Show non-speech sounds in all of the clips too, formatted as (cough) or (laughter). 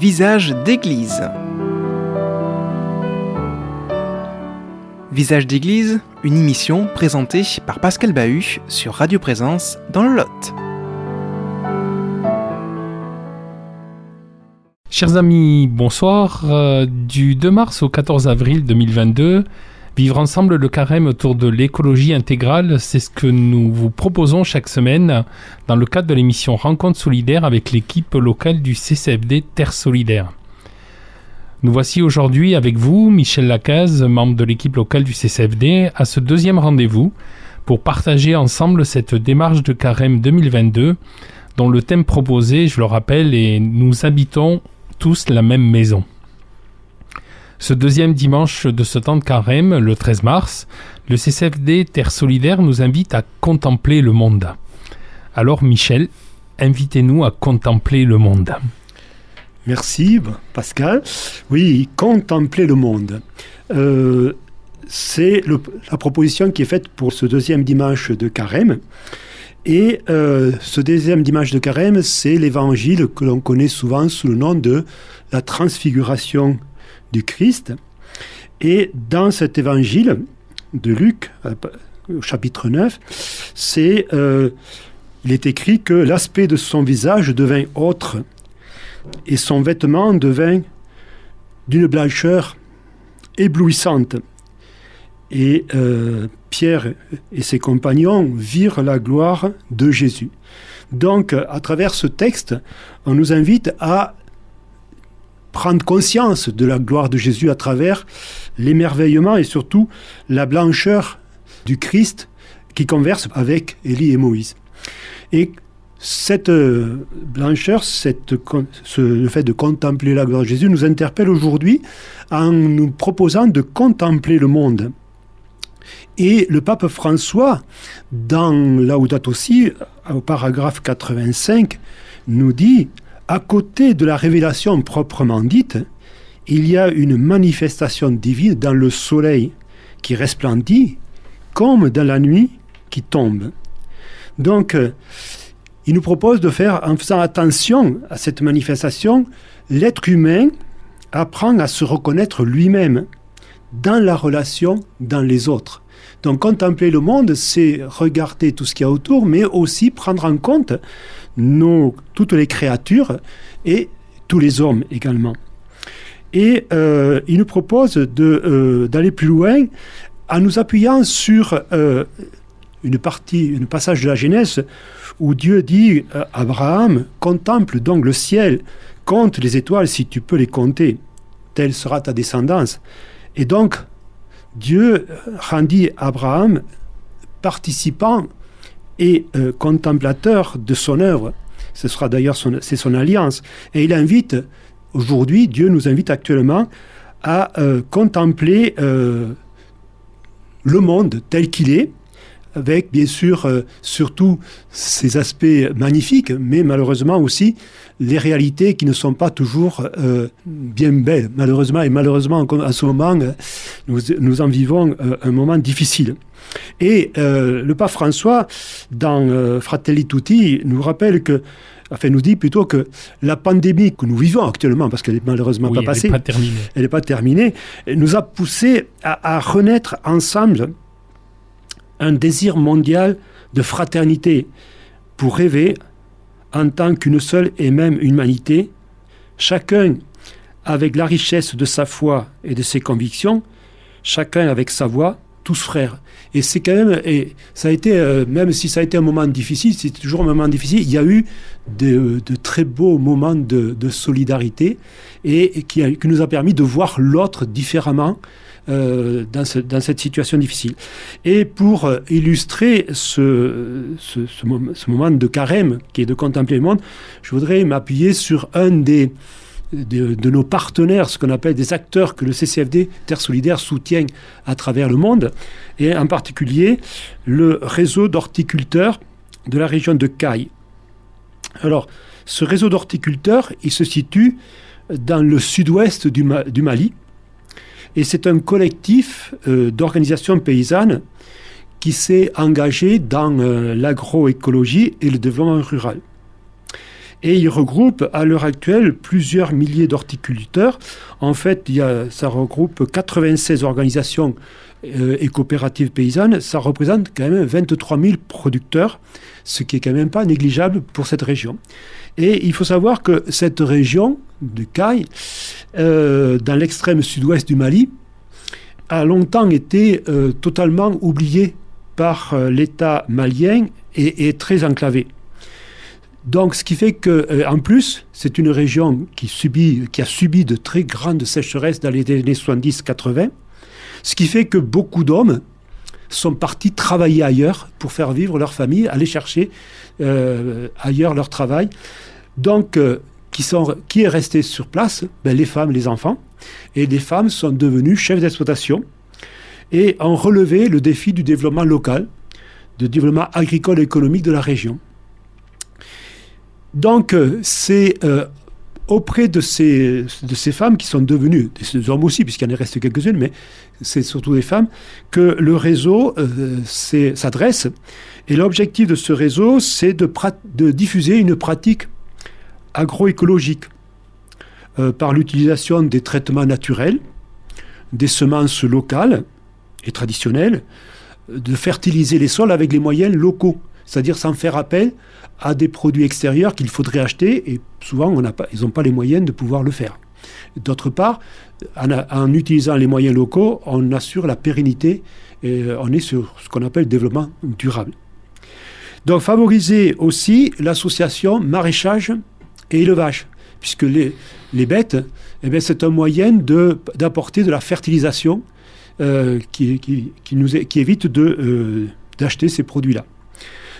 Visage d'église. Visage d'église, une émission présentée par Pascal Bahut sur Radio Présence dans le Lot. Chers amis, bonsoir. Euh, du 2 mars au 14 avril 2022, Vivre ensemble le carême autour de l'écologie intégrale, c'est ce que nous vous proposons chaque semaine dans le cadre de l'émission Rencontre solidaire avec l'équipe locale du CCFD Terre Solidaire. Nous voici aujourd'hui avec vous, Michel Lacaze, membre de l'équipe locale du CCFD, à ce deuxième rendez-vous pour partager ensemble cette démarche de carême 2022 dont le thème proposé, je le rappelle, est Nous habitons tous la même maison. Ce deuxième dimanche de ce temps de carême, le 13 mars, le CCFD Terre Solidaire nous invite à contempler le monde. Alors Michel, invitez-nous à contempler le monde. Merci Pascal. Oui, contempler le monde. Euh, c'est la proposition qui est faite pour ce deuxième dimanche de carême. Et euh, ce deuxième dimanche de carême, c'est l'évangile que l'on connaît souvent sous le nom de la transfiguration du Christ. Et dans cet évangile de Luc, euh, au chapitre 9, c'est, euh, il est écrit que l'aspect de son visage devint autre et son vêtement devint d'une blancheur éblouissante. Et euh, Pierre et ses compagnons virent la gloire de Jésus. Donc, à travers ce texte, on nous invite à prendre conscience de la gloire de Jésus à travers l'émerveillement et surtout la blancheur du Christ qui converse avec Élie et Moïse. Et cette euh, blancheur, cette, le fait de contempler la gloire de Jésus nous interpelle aujourd'hui en nous proposant de contempler le monde. Et le pape François, dans Laudato aussi, au paragraphe 85, nous dit à côté de la révélation proprement dite, il y a une manifestation divine dans le soleil qui resplendit comme dans la nuit qui tombe. Donc, euh, il nous propose de faire, en faisant attention à cette manifestation, l'être humain apprend à se reconnaître lui-même dans la relation dans les autres. Donc contempler le monde, c'est regarder tout ce qu'il y a autour, mais aussi prendre en compte nos, toutes les créatures et tous les hommes également. Et euh, il nous propose euh, d'aller plus loin en nous appuyant sur euh, une partie, un passage de la Genèse où Dieu dit Abraham, contemple donc le ciel, compte les étoiles si tu peux les compter, telle sera ta descendance. Et donc, Dieu rendit Abraham participant et euh, contemplateur de son œuvre. Ce sera d'ailleurs son, c'est son alliance. Et il invite, aujourd'hui, Dieu nous invite actuellement à euh, contempler euh, le monde tel qu'il est, avec bien sûr surtout ses aspects magnifiques, mais malheureusement aussi les réalités qui ne sont pas toujours bien belles, malheureusement. Et malheureusement, en ce moment, nous, nous en vivons un moment difficile. Et euh, le pape François, dans euh, Fratelli Tutti, nous rappelle que enfin nous dit plutôt que la pandémie que nous vivons actuellement, parce qu'elle n'est malheureusement pas passée, elle n'est pas terminée, nous a poussé à, à, renaître ensemble un désir mondial de fraternité pour rêver en tant qu'une seule et même humanité, chacun avec la richesse de sa foi et de ses convictions, chacun avec sa voix, tous frères. Et c'est quand même, et ça a été, euh, même si ça a été un moment difficile, c'est toujours un moment difficile, il y a eu de, très beaux moments de, solidarité et, qui, nous a permis de voir l'autre différemment euh, dans, cette situation difficile. Et pour euh, illustrer ce, moment de carême qui est de contempler le monde, je voudrais m'appuyer sur un des de, nos partenaires, ce qu'on appelle des acteurs que le CCFD Terre Solidaire soutient à travers le monde, et en particulier le réseau d'horticulteurs de la région de Caille. Alors, ce réseau d'horticulteurs, il se situe dans le sud-ouest du, Mali, et c'est un collectif euh, d'organisations paysannes qui s'est engagé dans euh, l'agroécologie et le développement rural. Et il regroupe à l'heure actuelle plusieurs milliers d'horticulteurs. En fait, il y a, ça regroupe 96 organisations euh, et coopératives paysannes. Ça représente quand même 23 000 producteurs, ce qui est quand même pas négligeable pour cette région. Et il faut savoir que cette région de Caille, euh, dans l'extrême sud-ouest du Mali, a longtemps été euh, totalement oubliée par l'État malien et très enclavée. Donc, ce qui fait que, euh, en plus, c'est une région qui, subit, qui a subi de très grandes sécheresses dans les années 70-80, ce qui fait que beaucoup d'hommes sont partis travailler ailleurs pour faire vivre leur famille, aller chercher euh, ailleurs leur travail. Donc, euh, qui, sont, qui est resté sur place ben, Les femmes, les enfants. Et les femmes sont devenues chefs d'exploitation et ont relevé le défi du développement local, du développement agricole et économique de la région. Donc, euh, c'est euh, auprès de ces, de ces femmes qui sont devenues, des hommes aussi, puisqu'il en reste quelques-unes, mais c'est surtout des femmes, que le réseau euh, s'adresse. Et l'objectif de ce réseau, c'est de, diffuser une pratique agroécologique par l'utilisation des traitements naturels, des semences locales et traditionnelles, de fertiliser les sols avec les moyens locaux, c'est-à-dire sans faire appel à des produits extérieurs qu'il faudrait acheter et souvent ils n'ont pas les moyens de pouvoir le faire. D'autre part, en, utilisant les moyens locaux, on assure la pérennité et euh, on est sur ce qu'on appelle le développement durable. Donc favoriser aussi l'association maraîchage et élevage, puisque les, les bêtes, eh c'est un moyen d'apporter de, la fertilisation euh, qui, qui, nous, qui évite euh, d'acheter ces produits-là.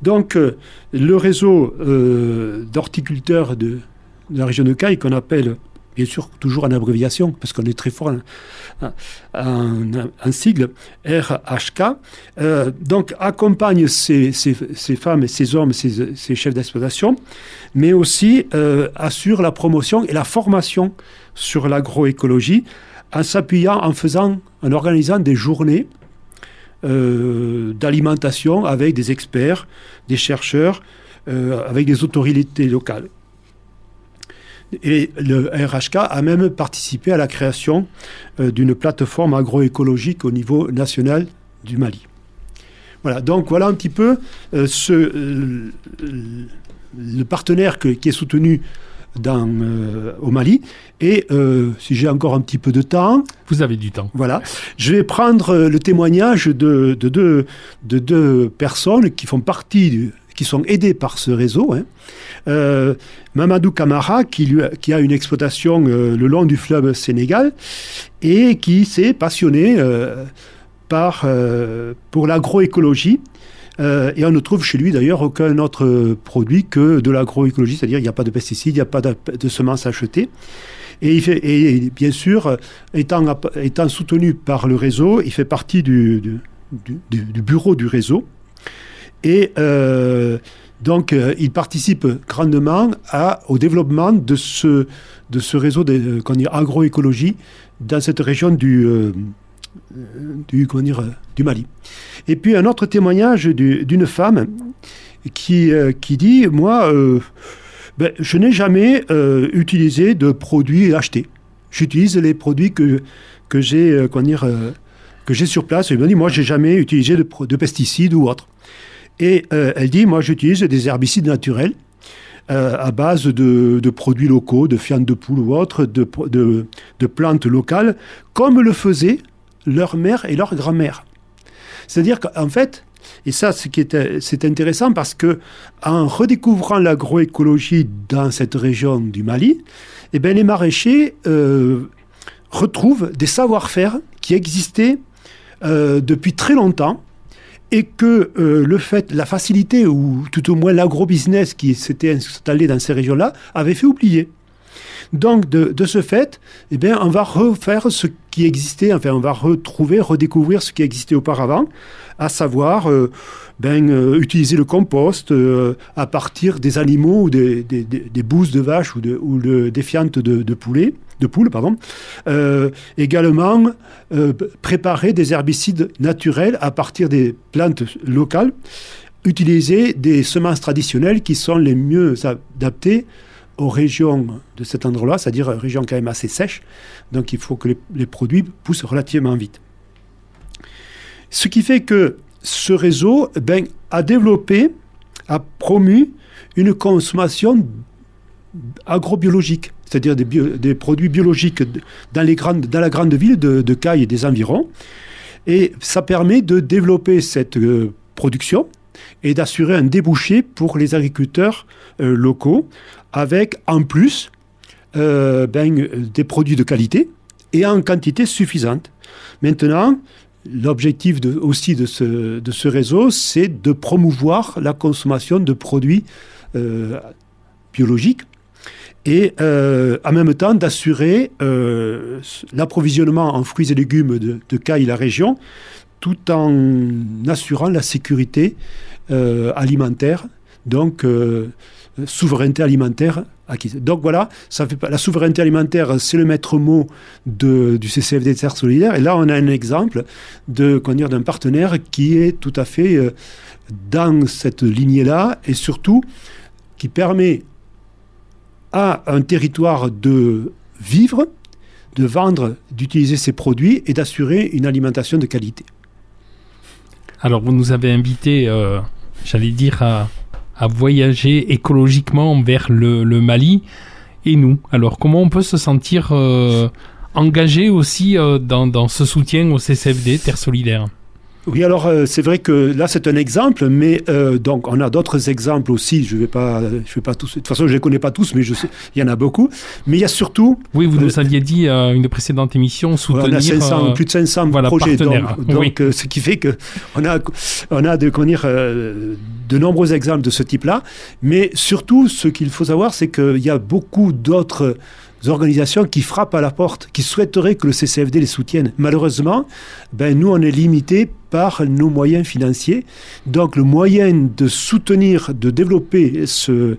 Donc, euh, le réseau d'horticulteurs de, la région de Caille, qu'on appelle bien sûr toujours en abréviation, parce qu'on est très fort en, sigle, RHK, euh, donc accompagne ces, femmes ces hommes, ces, chefs d'exploitation, mais aussi assure la promotion et la formation sur l'agroécologie en s'appuyant, en faisant, en organisant des journées euh, d'alimentation avec des experts, des chercheurs, euh, avec des autorités locales. Et le RHK a même participé à la création euh, d'une plateforme agroécologique au niveau national du Mali. Voilà, donc voilà un petit peu ce, le partenaire qui est soutenu dans, euh, au Mali. Et euh, si j'ai encore un petit peu de temps. Vous avez du temps. Voilà. Je vais prendre euh, le témoignage de, de, de, de deux personnes qui font partie, qui sont aidées par ce réseau. Hein. Mamadou Kamara, qui, a une exploitation le long du fleuve Sénégal et qui s'est passionné par, pour l'agroécologie euh, et on ne trouve chez lui d'ailleurs aucun autre produit que de l'agroécologie, c'est-à-dire il n'y a pas de pesticides, il n'y a pas de, semences achetées. Et bien sûr, étant, étant, soutenu par le réseau, il fait partie du, du, bureau du réseau. Et euh, donc, euh, il participe grandement au développement de ce, de réseau d'agroécologie dans cette région du, comment dire, du Mali. Et puis un autre témoignage d'une femme qui, euh, dit, moi, euh, ben, je n'ai jamais euh, utilisé de produits achetés. J'utilise les produits que, j'ai sur place. Elle me dit, moi, j'ai jamais utilisé de, pesticides ou autre. Et elle dit, moi, j'utilise des herbicides naturels. à base de, produits locaux, de fientes de poule ou autre, de, plantes locales, comme le faisaient leur mère et leur grand-mère. C'est-à-dire qu'en fait, et ça, c'est intéressant parce que en redécouvrant l'agroécologie dans cette région du Mali, eh bien, les maraîchers euh, retrouvent des savoir-faire qui existaient euh, depuis très longtemps et que euh, le fait, la facilité ou tout au moins l'agrobusiness qui s'était installé dans ces régions-là avait fait oublier. Donc, de, ce fait, eh bien, on va refaire ce qui existait, enfin, on va retrouver, redécouvrir ce qui existait auparavant, à savoir euh, ben, euh, utiliser le compost euh, à partir des animaux ou des, des, de vache ou, de, ou des fientes de, de poulet de poules, pardon. également, préparer des herbicides naturels à partir des plantes locales utiliser des semences traditionnelles qui sont les mieux adaptées aux régions de cet endroit-là, c'est-à-dire régions quand même assez sèches. Donc il faut que les, produits poussent relativement vite. Ce qui fait que ce réseau ben, a développé, a promu une consommation agrobiologique, c'est-à-dire des, produits biologiques dans, les grandes, dans la grande ville de, de Caille et des environs. Et ça permet de développer cette euh, production et d'assurer un débouché pour les agriculteurs euh, locaux avec en plus euh, ben, des produits de qualité et en quantité suffisante. Maintenant, l'objectif aussi de ce, réseau, c'est de promouvoir la consommation de produits euh, biologiques et en même temps d'assurer l'approvisionnement en fruits et légumes de, de Caille, la région, tout en assurant la sécurité alimentaire. Donc, souveraineté alimentaire acquise. Donc voilà, ça fait, la souveraineté alimentaire, c'est le maître mot de, du CCFD Terre Solidaire. Et là, on a un exemple de, d'un partenaire qui est tout à fait euh, dans cette lignée-là et surtout qui permet à un territoire de vivre, de vendre, d'utiliser ses produits et d'assurer une alimentation de qualité. Alors, vous nous avez invité, euh, j'allais dire, à voyager écologiquement vers le, Mali et nous. Alors comment on peut se sentir euh, engagé aussi euh, dans, dans, ce soutien au CCFD, Terre Solidaire? Oui, alors euh, c'est vrai que là c'est un exemple, mais euh, donc on a d'autres exemples aussi. Je vais pas, je vais pas tous. De toute façon, je les connais pas tous, mais je sais, il y en a beaucoup. Mais il y a surtout. Oui, vous nous aviez dit à une précédente émission soutenir. On a 500, plus de 500 projets, donc, donc ce qui fait que on a, on a de, dire, de nombreux exemples de ce type-là. Mais surtout, ce qu'il faut savoir, c'est qu'il y a beaucoup d'autres organisations qui frappent à la porte, qui souhaiteraient que le CCFD les soutienne. Malheureusement, ben, nous, on est limité par nos moyens financiers. Donc le moyen de soutenir, de développer ce,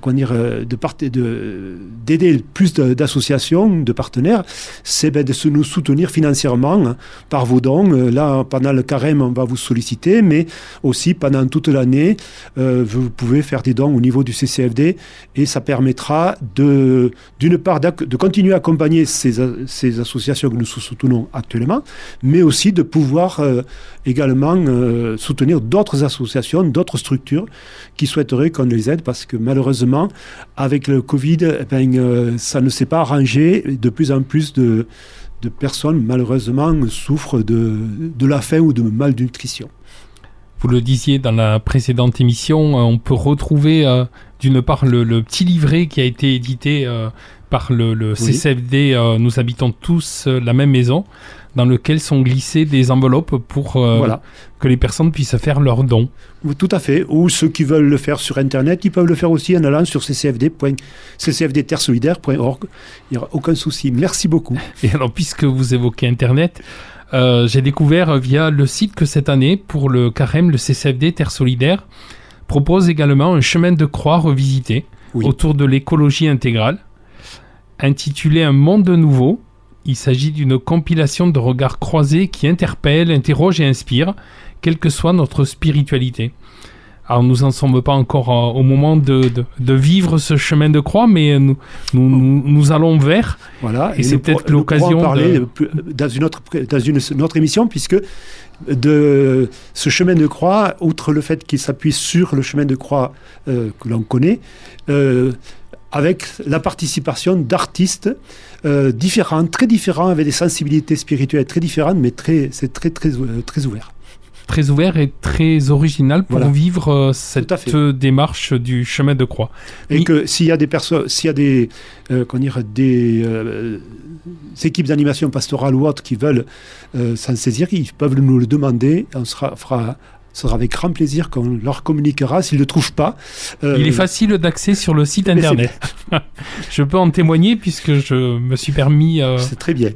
comment dire, euh, de d'aider plus d'associations, de partenaires, c'est ben, de nous soutenir financièrement hein, par vos dons. Euh, là, pendant le carême, on va vous solliciter, mais aussi pendant toute l'année, euh, vous pouvez faire des dons au niveau du CCFD et ça permettra de, d'une part, de continuer à accompagner ces, associations que nous soutenons actuellement, mais aussi de pouvoir également soutenir d'autres associations, d'autres structures qui souhaiteraient qu'on les aide parce que malheureusement, avec le Covid, eh ben, euh, ça ne s'est pas arrangé. De plus en plus de, personnes, malheureusement, souffrent de, de la faim ou de malnutrition. Vous le disiez dans la précédente émission, euh, on peut retrouver euh, d'une part le, petit livret qui a été édité par le, CCFD Nous habitons tous la même maison dans lequel sont glissées des enveloppes pour euh, que les personnes puissent faire leurs dons. Tout à fait. Ou ceux qui veulent le faire sur Internet, ils peuvent le faire aussi en allant sur ccfd.ccfdterresolidaire.org. Il n'y aura aucun souci. Merci beaucoup. (laughs) Et alors, puisque vous évoquez Internet, euh, j'ai découvert via le site que cette année, pour le carême, le CCFD Terre Solidaire propose également un chemin de croix revisité autour de l'écologie intégrale, intitulé Un monde nouveau, il s'agit d'une compilation de regards croisés qui interpellent, interrogent et inspirent, quelle que soit notre spiritualité. Alors nous n'en sommes pas encore euh, au moment de, de, vivre ce chemin de croix, mais nous, nous, nous, allons vers. Voilà, et, c'est peut-être l'occasion de parler dans une autre dans une, autre émission, puisque de ce chemin de croix, outre le fait qu'il s'appuie sur le chemin de croix euh, que l'on connaît, euh, avec la participation d'artistes euh, différents, très différents, avec des sensibilités spirituelles très différentes, mais très, c'est très, très, euh, très ouvert. Très ouvert et très original pour vivre euh, cette démarche du chemin de croix. Et que s'il y a des personnes, s'il y a des, dire, des équipes d'animation pastorale ou autres qui veulent s'en saisir, ils peuvent nous le demander. On sera, fera ce sera avec grand plaisir qu'on leur communiquera s'ils ne le trouvent pas. Euh, Il est facile d'accès sur le site internet. (laughs) je peux en témoigner puisque je me suis permis euh,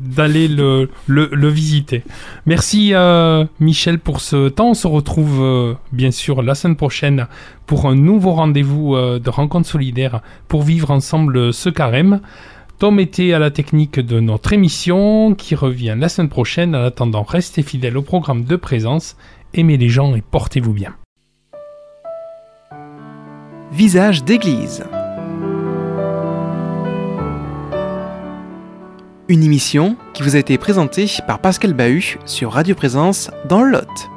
d'aller le, le, visiter. Merci euh, Michel pour ce temps. On se retrouve bien sûr la semaine prochaine pour un nouveau rendez-vous de rencontre solidaire pour vivre ensemble ce carême. Tom était à la technique de notre émission qui revient la semaine prochaine. En attendant, restez fidèles au programme de présence aimez les gens et portez-vous bien. Visage d'église. Une émission qui vous a été présentée par Pascal Bahut sur Radio Présence dans le Lot.